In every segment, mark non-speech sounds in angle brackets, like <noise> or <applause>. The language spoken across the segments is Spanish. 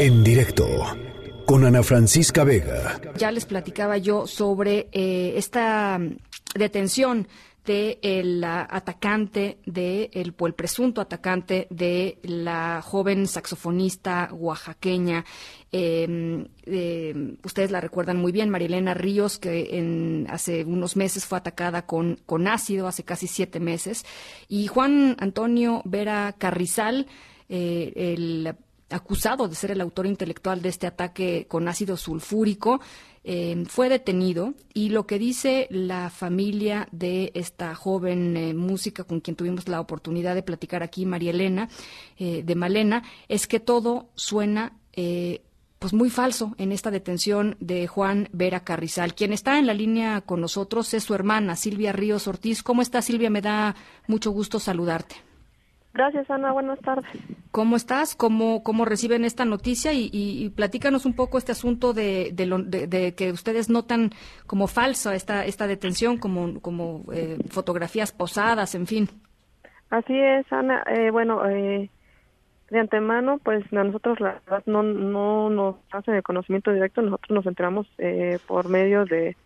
En directo con Ana Francisca Vega. Ya les platicaba yo sobre eh, esta detención de el atacante de el, el, presunto atacante de la joven saxofonista oaxaqueña em, eh, ustedes la recuerdan muy bien Marilena Ríos que en, hace unos meses fue atacada con, con ácido hace casi siete meses y Juan Antonio Vera Carrizal eh, el acusado de ser el autor intelectual de este ataque con ácido sulfúrico, eh, fue detenido y lo que dice la familia de esta joven eh, música con quien tuvimos la oportunidad de platicar aquí, María Elena, eh, de Malena, es que todo suena pues muy falso en esta detención de Juan Vera Carrizal. Quien está en la línea con nosotros es su hermana, Silvia Ríos Ortiz. ¿Cómo está Silvia? Me da mucho gusto saludarte. Gracias, Ana. Buenas tardes. ¿Cómo estás? ¿Cómo, cómo reciben esta noticia? Y, y, platícanos un poco este asunto de, de, que ustedes notan como falsa esta, esta detención, como, como eh, fotografías posadas, en fin. Así es, Ana. Eh, bueno, eh, de antemano, pues a nosotros la verdad no, no nos hacen el conocimiento directo, nosotros nos enteramos por medio de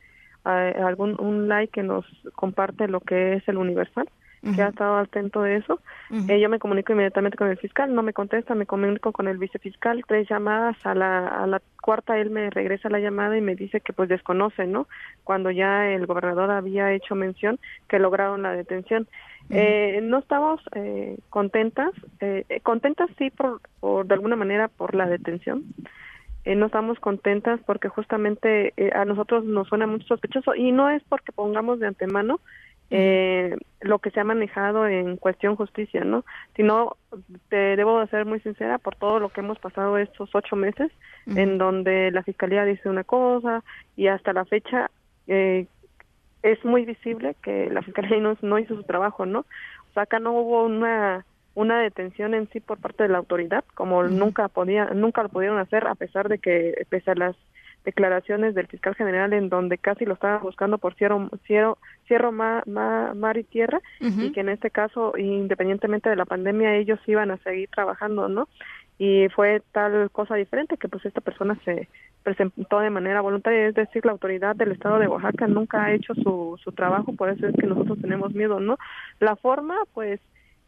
algún un like que nos comparte lo que es el Universal que ha estado atento de eso. Eh, yo me comunico inmediatamente con el fiscal, no me contesta, me comunico con el vicefiscal, tres llamadas, a la, a la cuarta él me regresa la llamada y me dice que pues desconoce, ¿no? Cuando ya el gobernador había hecho mención que lograron la detención. eh, no estamos eh, contentas, eh, contentas sí por, por, de alguna manera por la detención, eh, no estamos contentas porque justamente eh, a nosotros nos suena mucho sospechoso y no es porque pongamos de antemano eh, lo que se ha manejado en cuestión justicia, ¿no? Sino, te debo de ser muy sincera por todo lo que hemos pasado estos ocho meses, en donde la fiscalía dice una cosa y hasta la fecha eh, es muy visible que la fiscalía no, no hizo su trabajo, ¿no? O sea, acá no hubo una una detención en sí por parte de la autoridad, como nunca podía, nunca lo pudieron hacer a pesar de que pese a las declaraciones del fiscal general en donde casi lo estaban buscando por cierro, cierro, cierro mar, mar, y tierra y que en este caso, independientemente de la pandemia, ellos iban a seguir trabajando, ¿no? Y fue tal cosa diferente que pues esta persona se presentó de manera voluntaria, es decir, la autoridad del estado de Oaxaca nunca ha hecho su, su trabajo, por eso es que nosotros tenemos miedo, ¿no? La forma, pues,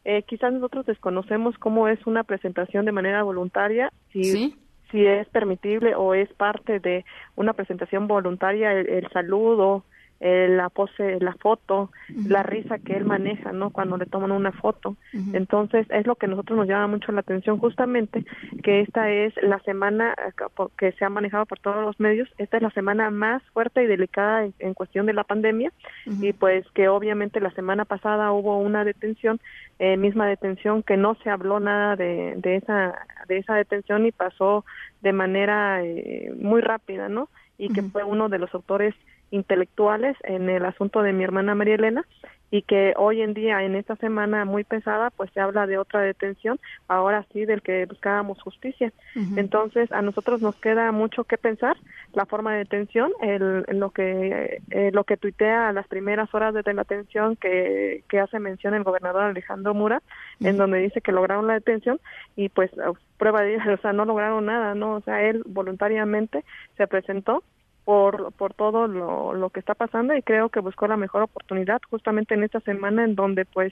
eh, quizás nosotros desconocemos cómo es una presentación de manera voluntaria, si ¿Sí? Si es permitible o es parte de una presentación voluntaria el, el saludo, el, la pose, la foto, la risa que él maneja, ¿no? Cuando le toman una foto. Entonces, es lo que a nosotros nos llama mucho la atención justamente que esta es la semana que se ha manejado por todos los medios, esta es la semana más fuerte y delicada en, en cuestión de la pandemia y pues que obviamente la semana pasada hubo una detención, eh, misma detención que no se habló nada de, de esa de esa detención y pasó de manera eh, muy rápida, ¿no? Y que fue uno de los autores intelectuales en el asunto de mi hermana María Elena y que hoy en día en esta semana muy pesada pues se habla de otra detención ahora sí del que buscábamos justicia uh -huh. entonces a nosotros nos queda mucho que pensar la forma de detención el, lo que eh, lo que tuitea a las primeras horas de la detención que, que hace mención el gobernador Alejandro Mura uh -huh. en donde dice que lograron la detención y pues prueba de <laughs> o sea no lograron nada no o sea él voluntariamente se presentó por, por todo lo, lo que está pasando y creo que buscó la mejor oportunidad justamente en esta semana en donde pues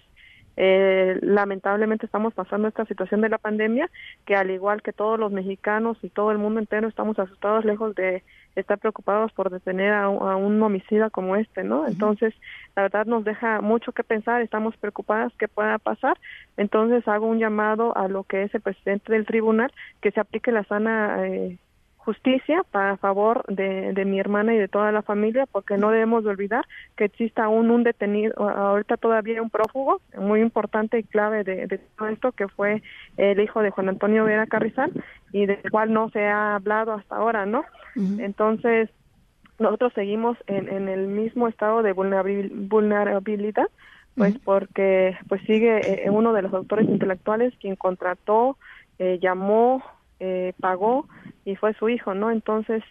eh, lamentablemente estamos pasando esta situación de la pandemia que al igual que todos los mexicanos y todo el mundo entero estamos asustados lejos de estar preocupados por detener a, a un homicida como este, ¿no? Uh -huh. Entonces, la verdad nos deja mucho que pensar, estamos preocupadas que pueda pasar, entonces hago un llamado a lo que es el presidente del tribunal que se aplique la sana eh, justicia para favor de, de, mi hermana y de toda la familia, porque no debemos de olvidar que exista aún un detenido, ahorita todavía un prófugo muy importante y clave de, de todo esto, que fue el hijo de Juan Antonio Vera Carrizal, y del cual no se ha hablado hasta ahora, ¿no? Uh -huh. Entonces, nosotros seguimos en, en, el mismo estado de vulnerabilidad, pues uh -huh. porque pues sigue eh, uno de los autores intelectuales quien contrató, eh, llamó, eh, pagó y fue su hijo, ¿no? Entonces,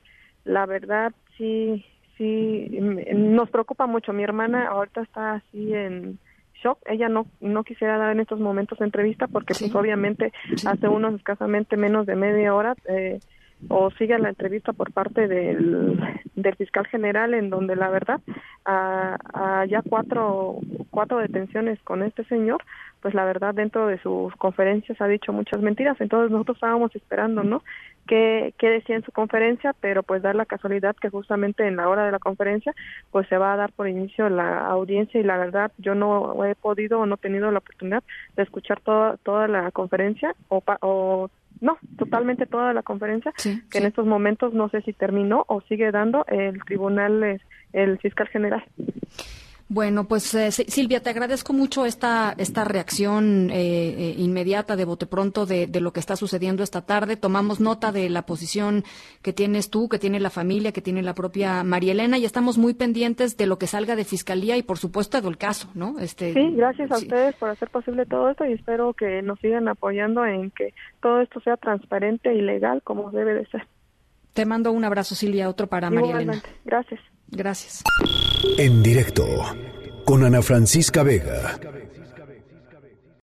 la verdad sí, sí, nos preocupa mucho. Mi hermana ahorita está así en shock. Ella no no quisiera dar en estos momentos entrevista porque pues obviamente hace unos escasamente menos de media hora eh, o sigue la entrevista por parte del, del fiscal general en donde la verdad a, ya cuatro cuatro detenciones con este señor pues la verdad dentro de sus conferencias ha dicho muchas mentiras. Entonces nosotros estábamos esperando no qué, qué decía en su conferencia pero pues dar la casualidad que justamente en la hora de la conferencia pues se va a dar por inicio la audiencia y la verdad yo no he podido o no he tenido la oportunidad de escuchar toda toda la conferencia o, o no, totalmente toda la conferencia, que en estos momentos no sé si terminó o sigue dando el tribunal, el fiscal general. Bueno, pues eh, Silvia, te agradezco mucho esta, esta reacción eh, eh, inmediata de bote pronto de, lo que está sucediendo esta tarde. Tomamos nota de la posición que tienes tú, que tiene la familia, que tiene la propia María Elena y estamos muy pendientes de lo que salga de Fiscalía y, por supuesto, del caso, ¿no? Este, sí, gracias a ustedes por hacer posible todo esto y espero que nos sigan apoyando en que todo esto sea transparente y legal como debe de ser. Te mando un abrazo, Silvia, otro para María Elena. Gracias. Gracias. En directo con Ana Francisca Vega.